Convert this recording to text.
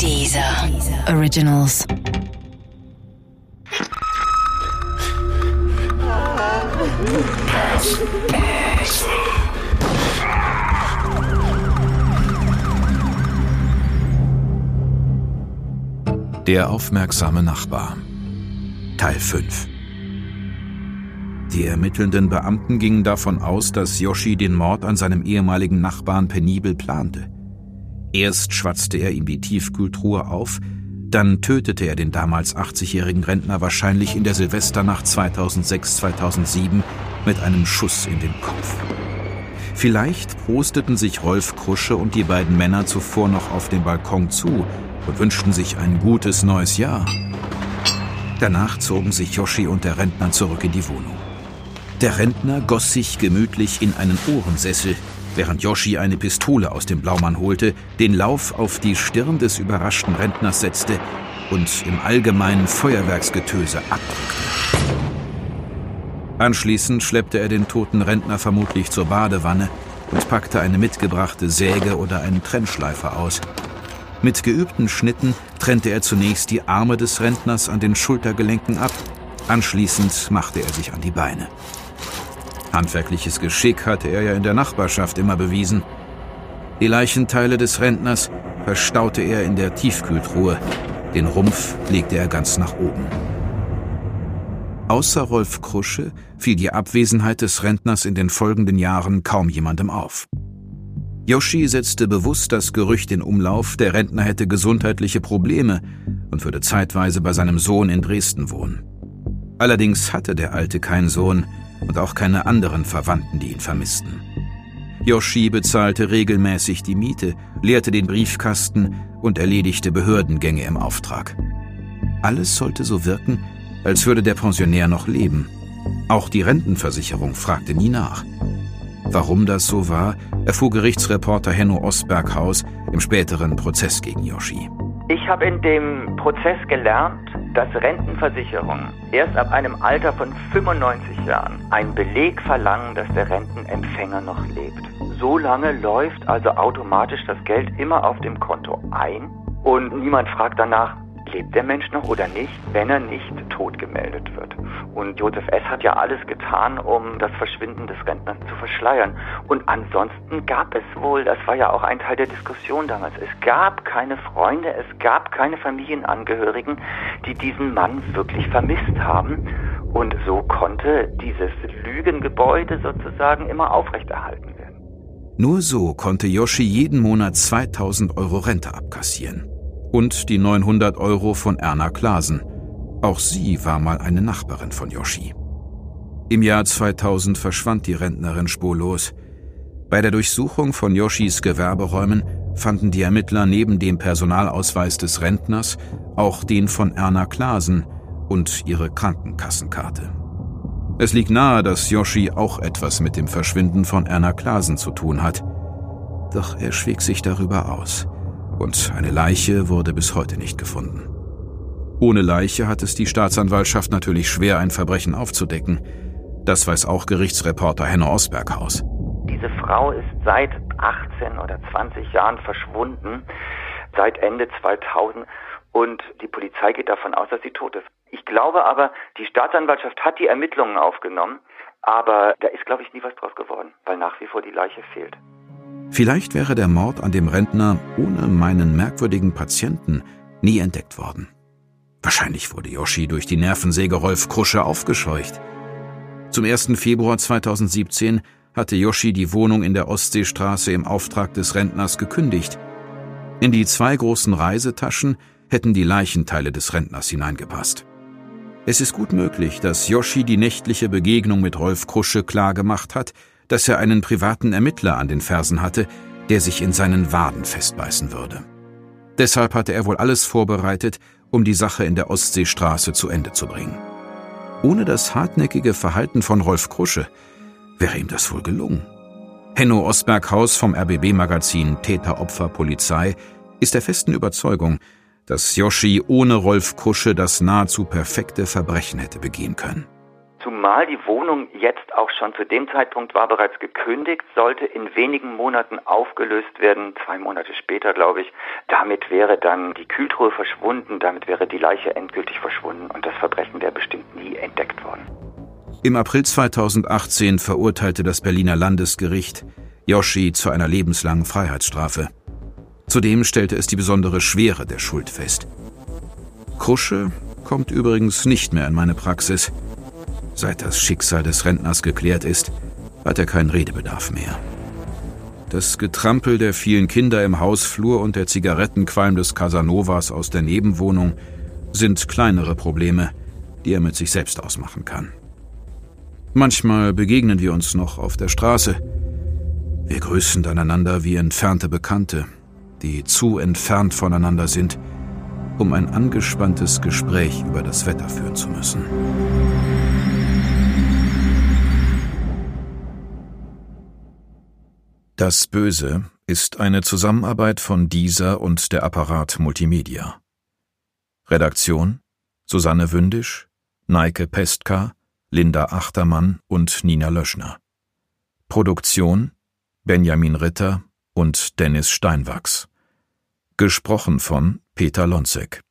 Dieser Originals. Der aufmerksame Nachbar Teil 5 Die ermittelnden Beamten gingen davon aus, dass Yoshi den Mord an seinem ehemaligen Nachbarn penibel plante. Erst schwatzte er ihm die Tiefkühltruhe auf, dann tötete er den damals 80-jährigen Rentner wahrscheinlich in der Silvesternacht 2006-2007 mit einem Schuss in den Kopf. Vielleicht prosteten sich Rolf Krusche und die beiden Männer zuvor noch auf dem Balkon zu und wünschten sich ein gutes neues Jahr. Danach zogen sich Yoshi und der Rentner zurück in die Wohnung. Der Rentner goss sich gemütlich in einen Ohrensessel, während Yoshi eine Pistole aus dem Blaumann holte, den Lauf auf die Stirn des überraschten Rentners setzte und im allgemeinen Feuerwerksgetöse abdrückte. Anschließend schleppte er den toten Rentner vermutlich zur Badewanne und packte eine mitgebrachte Säge oder einen Trennschleifer aus. Mit geübten Schnitten trennte er zunächst die Arme des Rentners an den Schultergelenken ab, anschließend machte er sich an die Beine. Handwerkliches Geschick hatte er ja in der Nachbarschaft immer bewiesen. Die Leichenteile des Rentners verstaute er in der Tiefkühltruhe, den Rumpf legte er ganz nach oben. Außer Rolf Krusche fiel die Abwesenheit des Rentners in den folgenden Jahren kaum jemandem auf. Yoshi setzte bewusst das Gerücht in Umlauf, der Rentner hätte gesundheitliche Probleme und würde zeitweise bei seinem Sohn in Dresden wohnen. Allerdings hatte der Alte keinen Sohn und auch keine anderen Verwandten, die ihn vermissten. Yoshi bezahlte regelmäßig die Miete, leerte den Briefkasten und erledigte Behördengänge im Auftrag. Alles sollte so wirken, als würde der Pensionär noch leben. Auch die Rentenversicherung fragte nie nach. Warum das so war, erfuhr Gerichtsreporter Henno Osberghaus im späteren Prozess gegen Yoshi. Ich habe in dem Prozess gelernt, dass Rentenversicherungen erst ab einem Alter von 95 Jahren einen Beleg verlangen, dass der Rentenempfänger noch lebt. So lange läuft also automatisch das Geld immer auf dem Konto ein und niemand fragt danach, lebt der Mensch noch oder nicht, wenn er nicht tot gemeldet wird. Und Josef S. hat ja alles getan, um das Verschwinden des Rentners zu verschleiern. Und ansonsten gab es wohl, das war ja auch ein Teil der Diskussion damals, es gab keine Freunde, es gab keine Familienangehörigen, die diesen Mann wirklich vermisst haben. Und so konnte dieses Lügengebäude sozusagen immer aufrechterhalten werden. Nur so konnte Yoshi jeden Monat 2000 Euro Rente abkassieren und die 900 Euro von Erna Klasen. Auch sie war mal eine Nachbarin von Yoshi. Im Jahr 2000 verschwand die Rentnerin spurlos. Bei der Durchsuchung von Yoshis Gewerberäumen fanden die Ermittler neben dem Personalausweis des Rentners auch den von Erna Klasen und ihre Krankenkassenkarte. Es liegt nahe, dass Yoshi auch etwas mit dem Verschwinden von Erna Klasen zu tun hat. Doch er schwieg sich darüber aus und eine Leiche wurde bis heute nicht gefunden. Ohne Leiche hat es die Staatsanwaltschaft natürlich schwer, ein Verbrechen aufzudecken. Das weiß auch Gerichtsreporter Henno Osberghaus. Diese Frau ist seit 18 oder 20 Jahren verschwunden, seit Ende 2000 und die Polizei geht davon aus, dass sie tot ist. Ich glaube aber, die Staatsanwaltschaft hat die Ermittlungen aufgenommen, aber da ist, glaube ich, nie was draus geworden, weil nach wie vor die Leiche fehlt. Vielleicht wäre der Mord an dem Rentner ohne meinen merkwürdigen Patienten nie entdeckt worden. Wahrscheinlich wurde Yoshi durch die Nervensäge Rolf Krusche aufgescheucht. Zum 1. Februar 2017 hatte Yoshi die Wohnung in der Ostseestraße im Auftrag des Rentners gekündigt. In die zwei großen Reisetaschen hätten die Leichenteile des Rentners hineingepasst. Es ist gut möglich, dass Yoshi die nächtliche Begegnung mit Rolf Krusche klargemacht hat, dass er einen privaten Ermittler an den Fersen hatte, der sich in seinen Waden festbeißen würde. Deshalb hatte er wohl alles vorbereitet, um die Sache in der Ostseestraße zu Ende zu bringen. Ohne das hartnäckige Verhalten von Rolf Krusche wäre ihm das wohl gelungen. Henno Osberghaus vom RBB-Magazin Täter, Opfer, Polizei ist der festen Überzeugung, dass Yoshi ohne Rolf Krusche das nahezu perfekte Verbrechen hätte begehen können. Zumal die Wohnung jetzt auch schon zu dem Zeitpunkt war bereits gekündigt, sollte in wenigen Monaten aufgelöst werden, zwei Monate später, glaube ich. Damit wäre dann die Kühltruhe verschwunden, damit wäre die Leiche endgültig verschwunden und das Verbrechen wäre bestimmt nie entdeckt worden. Im April 2018 verurteilte das Berliner Landesgericht Yoshi zu einer lebenslangen Freiheitsstrafe. Zudem stellte es die besondere Schwere der Schuld fest. Krusche kommt übrigens nicht mehr in meine Praxis. Seit das Schicksal des Rentners geklärt ist, hat er keinen Redebedarf mehr. Das Getrampel der vielen Kinder im Hausflur und der Zigarettenqualm des Casanovas aus der Nebenwohnung sind kleinere Probleme, die er mit sich selbst ausmachen kann. Manchmal begegnen wir uns noch auf der Straße. Wir grüßen dann einander wie entfernte Bekannte, die zu entfernt voneinander sind, um ein angespanntes Gespräch über das Wetter führen zu müssen. Das Böse ist eine Zusammenarbeit von dieser und der Apparat Multimedia. Redaktion Susanne Wündisch, Neike Pestka, Linda Achtermann und Nina Löschner. Produktion Benjamin Ritter und Dennis Steinwachs. Gesprochen von Peter Lonzek.